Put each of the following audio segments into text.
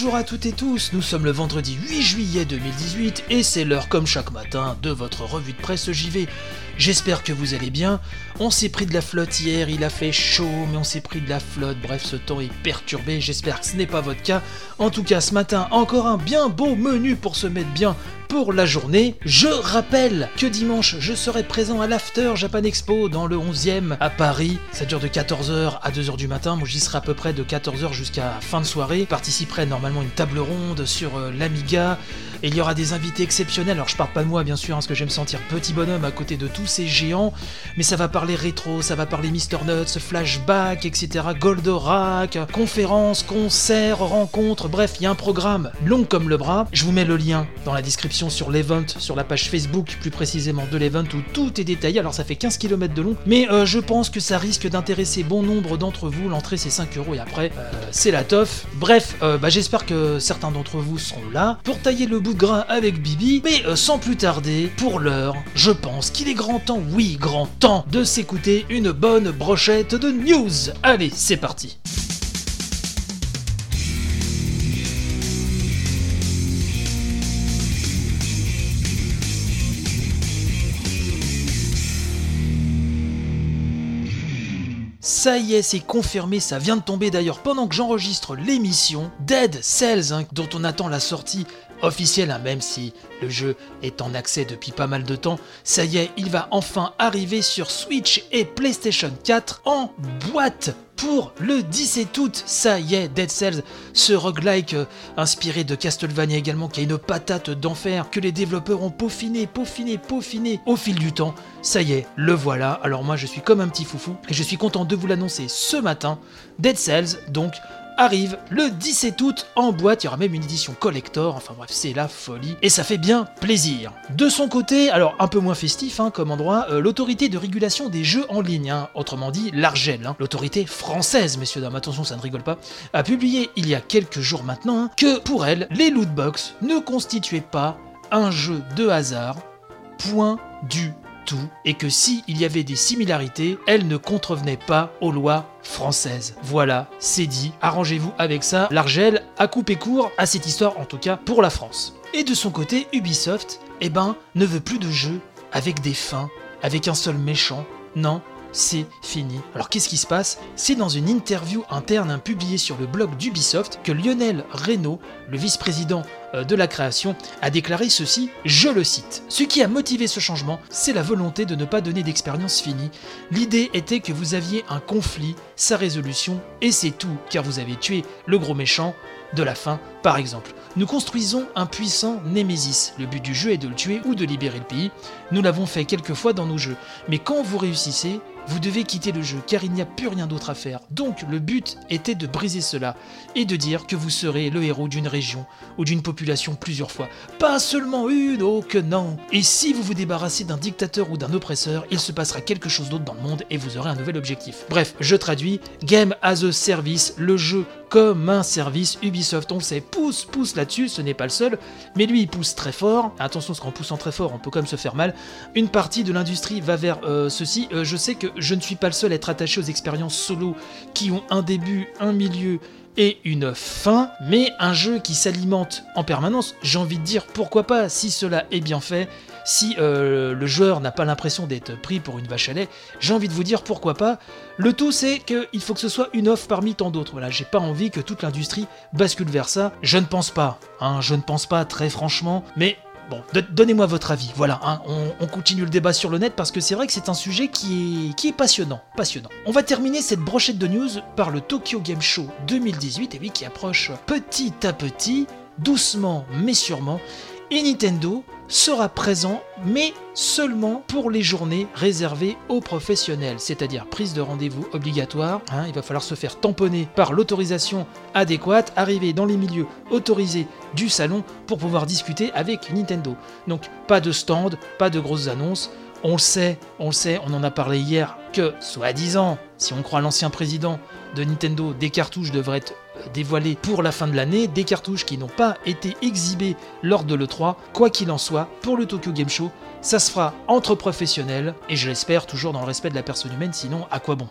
Bonjour à toutes et tous, nous sommes le vendredi 8 juillet 2018 et c'est l'heure comme chaque matin de votre revue de presse JV. J'espère que vous allez bien. On s'est pris de la flotte hier, il a fait chaud, mais on s'est pris de la flotte. Bref, ce temps est perturbé. J'espère que ce n'est pas votre cas. En tout cas, ce matin, encore un bien beau menu pour se mettre bien pour la journée. Je rappelle que dimanche, je serai présent à l'After Japan Expo dans le 11e à Paris. Ça dure de 14h à 2h du matin. Moi, j'y serai à peu près de 14h jusqu'à fin de soirée. Je participerai normalement à une table ronde sur euh, l'Amiga. Et il y aura des invités exceptionnels. Alors, je parle pas de moi, bien sûr, hein, parce que j'aime sentir petit bonhomme à côté de tous ces géants. Mais ça va parler rétro, ça va parler Mr. Nuts, flashback, etc. Goldorak, conférences, concerts, rencontres. Bref, il y a un programme long comme le bras. Je vous mets le lien dans la description sur l'event, sur la page Facebook plus précisément de l'event où tout est détaillé. Alors ça fait 15 km de long, mais euh, je pense que ça risque d'intéresser bon nombre d'entre vous. L'entrée c'est 5 euros et après euh, c'est la toffe. Bref, euh, bah, j'espère que certains d'entre vous seront là pour tailler le bout de gras avec Bibi. Mais sans plus tarder, pour l'heure, je pense qu'il est grand temps, oui, grand temps de s'écouter une bonne brochette de news. Allez, c'est parti. Ça y est, c'est confirmé, ça vient de tomber d'ailleurs pendant que j'enregistre l'émission. Dead Cells, hein, dont on attend la sortie officielle, hein, même si le jeu est en accès depuis pas mal de temps. Ça y est, il va enfin arriver sur Switch et PlayStation 4 en boîte pour le 17 août. Ça y est, Dead Cells, ce roguelike euh, inspiré de Castlevania également, qui a une patate d'enfer, que les développeurs ont peaufiné, peaufiné, peaufiné au fil du temps. Ça y est, le voilà. Alors moi, je suis comme un petit foufou et je suis content de vous l'annoncer ce matin. Dead Cells, donc, arrive le 17 août en boîte. Il y aura même une édition collector. Enfin bref, c'est la folie. Et ça fait bien plaisir. De son côté, alors un peu moins festif hein, comme endroit, euh, l'autorité de régulation des jeux en ligne, hein, autrement dit l'ARGEL, hein, l'autorité française, messieurs dames, attention, ça ne rigole pas, a publié il y a quelques jours maintenant que pour elle, les lootbox ne constituaient pas un jeu de hasard. Point du et que si il y avait des similarités, elles ne contrevenaient pas aux lois françaises. Voilà, c'est dit, arrangez-vous avec ça. L'Argel a coupé court à cette histoire, en tout cas pour la France. Et de son côté, Ubisoft, eh ben, ne veut plus de jeux avec des fins, avec un seul méchant. Non, c'est fini. Alors qu'est-ce qui se passe? C'est dans une interview interne hein, publiée sur le blog d'Ubisoft que Lionel Reynaud, le vice-président euh, de la création, a déclaré ceci, je le cite. Ce qui a motivé ce changement, c'est la volonté de ne pas donner d'expérience finie. L'idée était que vous aviez un conflit, sa résolution, et c'est tout, car vous avez tué le gros méchant de la fin, par exemple. Nous construisons un puissant Némésis. Le but du jeu est de le tuer ou de libérer le pays. Nous l'avons fait quelques fois dans nos jeux. Mais quand vous réussissez, vous devez quitter le jeu car il n'y a plus rien d'autre à faire. Donc le but était de briser cela et de dire que vous serez le héros d'une région ou d'une population plusieurs fois. Pas seulement une, oh que non. Et si vous vous débarrassez d'un dictateur ou d'un oppresseur, il se passera quelque chose d'autre dans le monde et vous aurez un nouvel objectif. Bref, je traduis, Game as a Service, le jeu comme un service Ubisoft. On sait, pousse, pousse là-dessus, ce n'est pas le seul, mais lui il pousse très fort. Attention, parce qu'en poussant très fort, on peut quand même se faire mal. Une partie de l'industrie va vers euh, ceci. Euh, je sais que je ne suis pas le seul à être attaché aux expériences solo qui ont un début, un milieu et une fin, mais un jeu qui s'alimente en permanence, j'ai envie de dire pourquoi pas si cela est bien fait, si euh, le joueur n'a pas l'impression d'être pris pour une vache à lait, j'ai envie de vous dire pourquoi pas. Le tout c'est qu'il faut que ce soit une offre parmi tant d'autres. Voilà, j'ai pas envie que toute l'industrie bascule vers ça. Je ne pense pas, hein, je ne pense pas très franchement, mais Bon, do- donnez-moi votre avis. Voilà, hein, on, on continue le débat sur le net parce que c'est vrai que c'est un sujet qui est, qui est passionnant, passionnant. On va terminer cette brochette de news par le Tokyo Game Show 2018, et oui, qui approche petit à petit, doucement mais sûrement. Et Nintendo sera présent, mais seulement pour les journées réservées aux professionnels, c'est-à-dire prise de rendez-vous obligatoire. hein, il va falloir se faire tamponner par l'autorisation adéquate, arriver dans les milieux autorisés du salon pour pouvoir discuter avec Nintendo. Donc pas de stand, pas de grosses annonces. On le sait, on le sait, on en a parlé hier, que, soi-disant, si on croit l'ancien président de Nintendo, des cartouches devraient être dévoilées pour la fin de l'année, des cartouches qui n'ont pas été exhibées lors de l'E3. Quoi qu'il en soit, pour le Tokyo Game Show, ça se fera entre professionnels, et je l'espère toujours dans le respect de la personne humaine, sinon à quoi bon?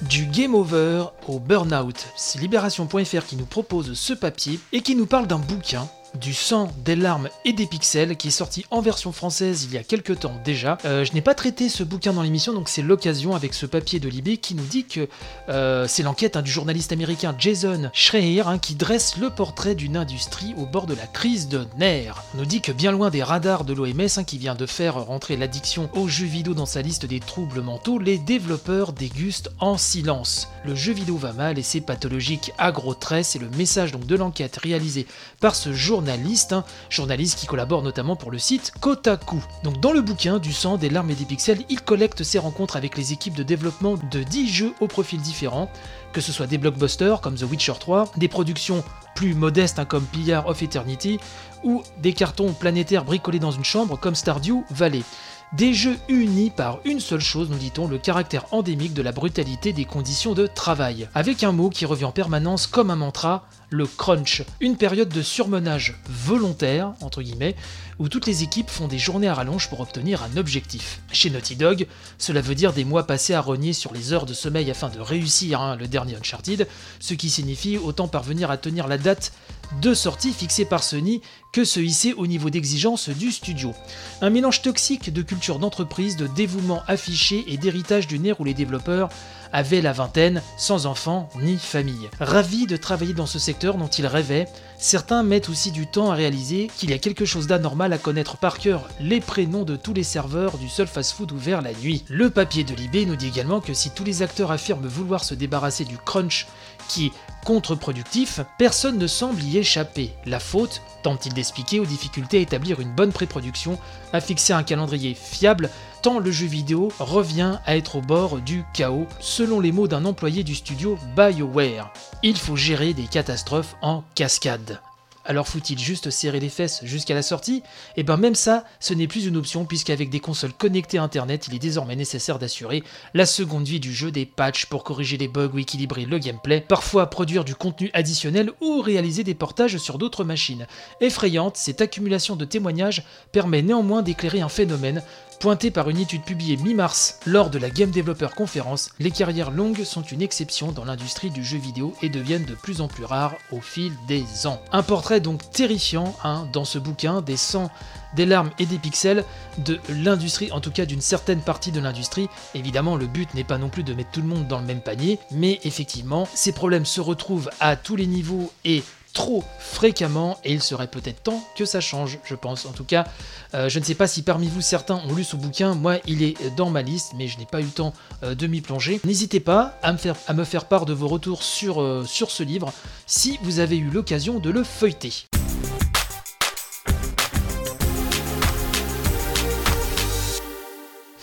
Du game over au burn-out, c'est Libération.fr qui nous propose ce papier et qui nous parle d'un bouquin du sang, des larmes et des pixels qui est sorti en version française il y a quelques temps déjà. Euh, je n'ai pas traité ce bouquin dans l'émission donc c'est l'occasion avec ce papier de Libé qui nous dit que euh, c'est l'enquête hein, du journaliste américain Jason Schreier hein, qui dresse le portrait d'une industrie au bord de la crise de nerfs. On nous dit que bien loin des radars de l'OMS hein, qui vient de faire rentrer l'addiction aux jeux vidéo dans sa liste des troubles mentaux, les développeurs dégustent en silence. Le jeu vidéo va mal et c'est pathologique à gros traits, c'est le message donc de l'enquête réalisée par ce journaliste, hein, journaliste qui collabore notamment pour le site Kotaku. Donc dans le bouquin du sang, des larmes et des pixels, il collecte ses rencontres avec les équipes de développement de 10 jeux aux profils différents, que ce soit des blockbusters comme The Witcher 3, des productions plus modestes hein, comme Pillar of Eternity, ou des cartons planétaires bricolés dans une chambre comme Stardew Valley. Des jeux unis par une seule chose, nous dit-on, le caractère endémique de la brutalité des conditions de travail. Avec un mot qui revient en permanence comme un mantra, le crunch. Une période de surmenage volontaire, entre guillemets, où toutes les équipes font des journées à rallonge pour obtenir un objectif. Chez Naughty Dog, cela veut dire des mois passés à rogner sur les heures de sommeil afin de réussir hein, le dernier Uncharted, ce qui signifie autant parvenir à tenir la date de sortie fixée par Sony que se hisser au niveau d'exigence du studio. Un mélange toxique de culture d'entreprise, de dévouement affiché et d'héritage d'une ère où les développeurs avaient la vingtaine, sans enfants ni famille. Ravis de travailler dans ce secteur dont ils rêvaient, certains mettent aussi du temps à réaliser qu'il y a quelque chose d'anormal à connaître par cœur les prénoms de tous les serveurs du seul fast-food ouvert la nuit. Le papier de Libé nous dit également que si tous les acteurs affirment vouloir se débarrasser du crunch qui est contre-productif, personne ne semble y échapper. La faute, tente-t-il d'expliquer, aux difficultés à établir une bonne pré-production, à fixer un calendrier fiable, tant le jeu vidéo revient à être au bord du chaos, selon les mots d'un employé du studio BioWare. Il faut gérer des catastrophes en cascade. Alors faut-il juste serrer les fesses jusqu'à la sortie? Et ben même ça, ce n'est plus une option puisqu'avec des consoles connectées à internet, il est désormais nécessaire d'assurer la seconde vie du jeu des patchs pour corriger les bugs ou équilibrer le gameplay, parfois produire du contenu additionnel ou réaliser des portages sur d'autres machines. Effrayante, cette accumulation de témoignages permet néanmoins d'éclairer un phénomène Pointé par une étude publiée mi-mars lors de la Game Developer Conference, les carrières longues sont une exception dans l'industrie du jeu vidéo et deviennent de plus en plus rares au fil des ans. Un portrait donc terrifiant hein, dans ce bouquin des sangs, des larmes et des pixels de l'industrie, en tout cas d'une certaine partie de l'industrie. Évidemment, le but n'est pas non plus de mettre tout le monde dans le même panier, mais effectivement, ces problèmes se retrouvent à tous les niveaux et trop fréquemment et il serait peut-être temps que ça change, je pense. En tout cas, euh, je ne sais pas si parmi vous certains ont lu ce bouquin, moi il est dans ma liste, mais je n'ai pas eu le temps euh, de m'y plonger. N'hésitez pas à me, faire, part de vos retours euh, sur ce livre si vous avez eu l'occasion de le feuilleter.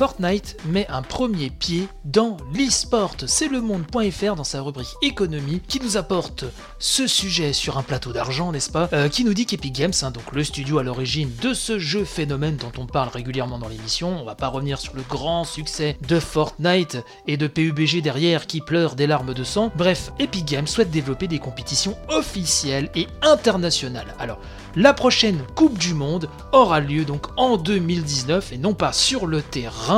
Fortnite met un premier pied dans l'e-sport. C'est le monde.fr dans sa rubrique économie qui nous apporte ce sujet sur un plateau d'argent, n'est-ce pas euh, Qui nous dit qu'Epic Games, hein, donc le studio à l'origine de ce jeu phénomène dont on parle régulièrement dans l'émission, on va pas revenir sur le grand succès de Fortnite et de PUBG derrière qui pleurent des larmes de sang. Bref, Epic Games souhaite développer des compétitions officielles et internationales. Alors, la prochaine Coupe du Monde aura lieu donc en 2019 et non pas sur le terrain,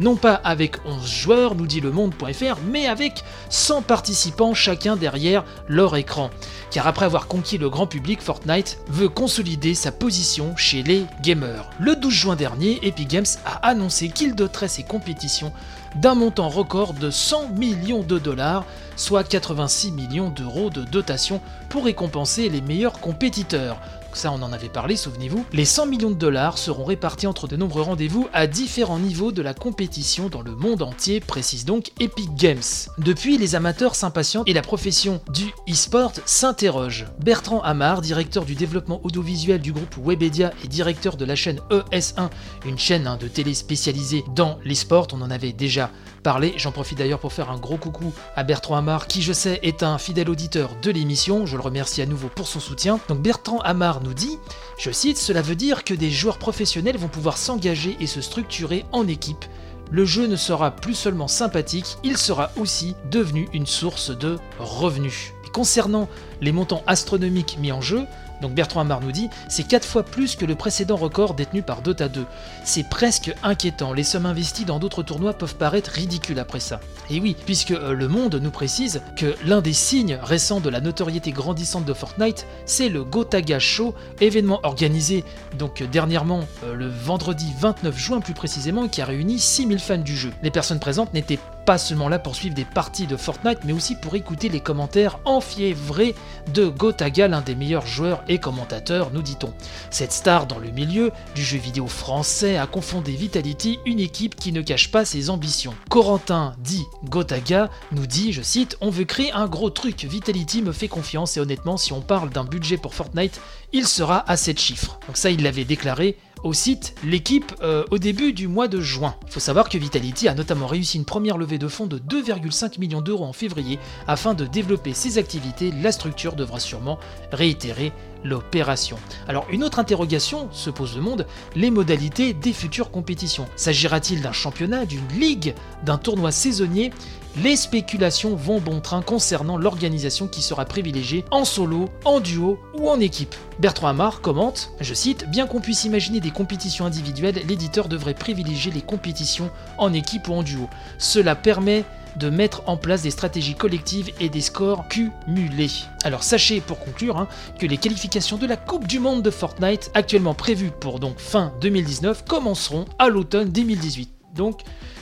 non pas avec 11 joueurs, nous dit le monde.fr, mais avec 100 participants chacun derrière leur écran. Car après avoir conquis le grand public, Fortnite veut consolider sa position chez les gamers. Le 12 juin dernier, Epic Games a annoncé qu'il doterait ses compétitions d'un montant record de 100 millions de dollars, soit 86 millions d'euros de dotation pour récompenser les meilleurs compétiteurs. Ça on en avait parlé, souvenez-vous, les 100 millions de dollars seront répartis entre de nombreux rendez-vous à différents niveaux de la compétition dans le monde entier, précise donc Epic Games. Depuis, les amateurs s'impatientent et la profession du e-sport s'interroge. Bertrand Amar, directeur du développement audiovisuel du groupe Webedia et directeur de la chaîne ES1, une chaîne hein, de télé spécialisée dans l'e-sport, on en avait déjà parlé, j'en profite d'ailleurs pour faire un gros coucou à Bertrand Amar, qui je sais est un fidèle auditeur de l'émission, je le remercie à nouveau pour son soutien. Donc Bertrand Amar nous dit, je cite, cela veut dire que des joueurs professionnels vont pouvoir s'engager et se structurer en équipe le jeu ne sera plus seulement sympathique, il sera aussi devenu une source de revenus. Concernant les montants astronomiques mis en jeu, donc Bertrand Amar nous dit, c'est 4 fois plus que le précédent record détenu par Dota 2. C'est presque inquiétant, les sommes investies dans d'autres tournois peuvent paraître ridicules après ça. Et oui, puisque euh, le monde nous précise que l'un des signes récents de la notoriété grandissante de Fortnite, c'est le Gotaga Show, événement organisé donc dernièrement euh, le vendredi 29 juin plus précisément, qui a réuni 6000 fans du jeu. Les personnes présentes n'étaient pas seulement là pour suivre des parties de Fortnite, mais aussi pour écouter les commentaires enfiévrés de Gotaga, l'un des meilleurs joueurs et commentateurs, nous dit-on. Cette star dans le milieu du jeu vidéo français a confondé Vitality, une équipe qui ne cache pas ses ambitions. Corentin dit Gotaga nous dit, je cite, On veut créer un gros truc, Vitality me fait confiance et honnêtement, si on parle d'un budget pour Fortnite, il sera à 7 chiffres. Donc ça, il l'avait déclaré au site l'équipe euh, au début du mois de juin. Il faut savoir que Vitality a notamment réussi une première levée de fonds de 2,5 millions d'euros en février afin de développer ses activités. La structure devra sûrement réitérer l'opération. Alors une autre interrogation se pose le monde, les modalités des futures compétitions. S'agira-t-il d'un championnat, d'une ligue, d'un tournoi saisonnier? Les spéculations vont bon train concernant l'organisation qui sera privilégiée en solo, en duo ou en équipe. Bertrand Amar commente, je cite, Bien qu'on puisse imaginer des compétitions individuelles, l'éditeur devrait privilégier les compétitions en équipe ou en duo. Cela permet de mettre en place des stratégies collectives et des scores cumulés. Alors sachez pour conclure hein, que les qualifications de la Coupe du Monde de Fortnite, actuellement prévues pour donc fin 2019, commenceront à l'automne 2018. Donc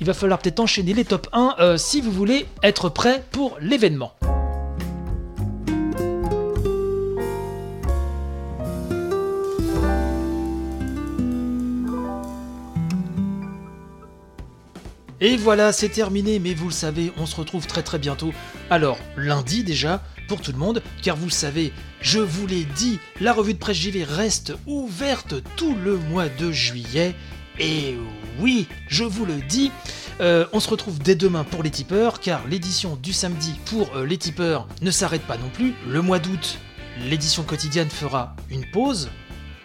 il va falloir peut-être enchaîner les top 1 euh, si vous voulez être prêt pour l'événement. Et voilà, c'est terminé, mais vous le savez, on se retrouve très très bientôt. Alors, lundi déjà, pour tout le monde, car vous le savez, je vous l'ai dit, la revue de presse JV reste ouverte tout le mois de juillet. Et oui, je vous le dis, euh, on se retrouve dès demain pour les tipeurs, car l'édition du samedi pour euh, les tipeurs ne s'arrête pas non plus. Le mois d'août, l'édition quotidienne fera une pause,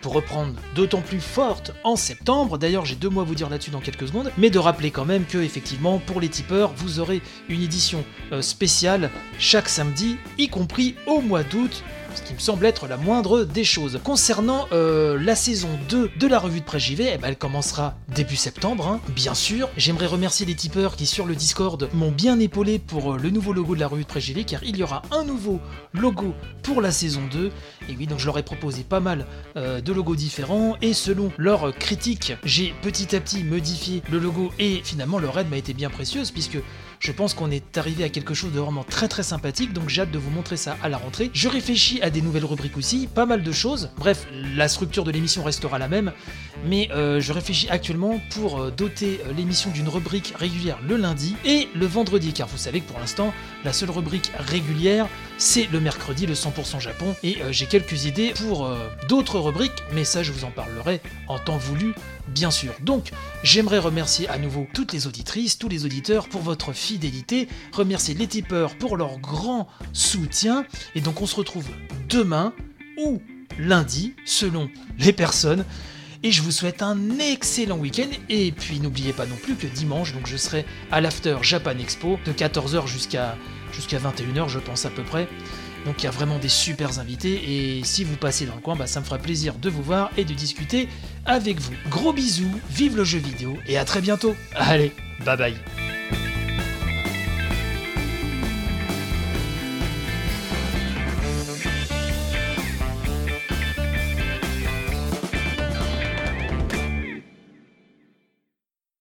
pour reprendre d'autant plus forte en septembre. D'ailleurs, j'ai deux mots à vous dire là-dessus dans quelques secondes, mais de rappeler quand même que effectivement, pour les tipeurs, vous aurez une édition euh, spéciale chaque samedi, y compris au mois d'août ce qui me semble être la moindre des choses. Concernant euh, la saison 2 de la revue de presse JV, eh ben, elle commencera début septembre, hein, bien sûr. J'aimerais remercier les tipeurs qui sur le Discord m'ont bien épaulé pour euh, le nouveau logo de la revue de presse JV, car il y aura un nouveau logo pour la saison 2. Et oui, donc je leur ai proposé pas mal euh, de logos différents, et selon leurs critiques, j'ai petit à petit modifié le logo, et finalement leur aide m'a été bien précieuse, puisque je pense qu'on est arrivé à quelque chose de vraiment très très sympathique, donc j'ai hâte de vous montrer ça à la rentrée. Je réfléchis à des nouvelles rubriques aussi, pas mal de choses. Bref, la structure de l'émission restera la même, mais euh, je réfléchis actuellement pour euh, doter euh, l'émission d'une rubrique régulière le lundi et le vendredi, car vous savez que pour l'instant, la seule rubrique régulière, c'est le mercredi, le 100% Japon, et j'ai quelques idées pour d'autres rubriques, mais ça je vous en parlerai en temps voulu, bien sûr. Donc, j'aimerais remercier à nouveau toutes les auditrices, tous les auditeurs pour votre fidélité, remercier les tipeurs pour leur grand soutien, et donc on se retrouve demain ou lundi, selon les personnes. Et je vous souhaite un excellent week-end. Et puis n'oubliez pas non plus que dimanche, donc je serai à l'After Japan Expo de 14h jusqu'à jusqu'à 21h, je pense à peu près. Donc il y a vraiment des super invités. Et si vous passez dans le coin, bah, ça me fera plaisir de vous voir et de discuter avec vous. Gros bisous, vive le jeu vidéo et à très bientôt. Allez, bye bye.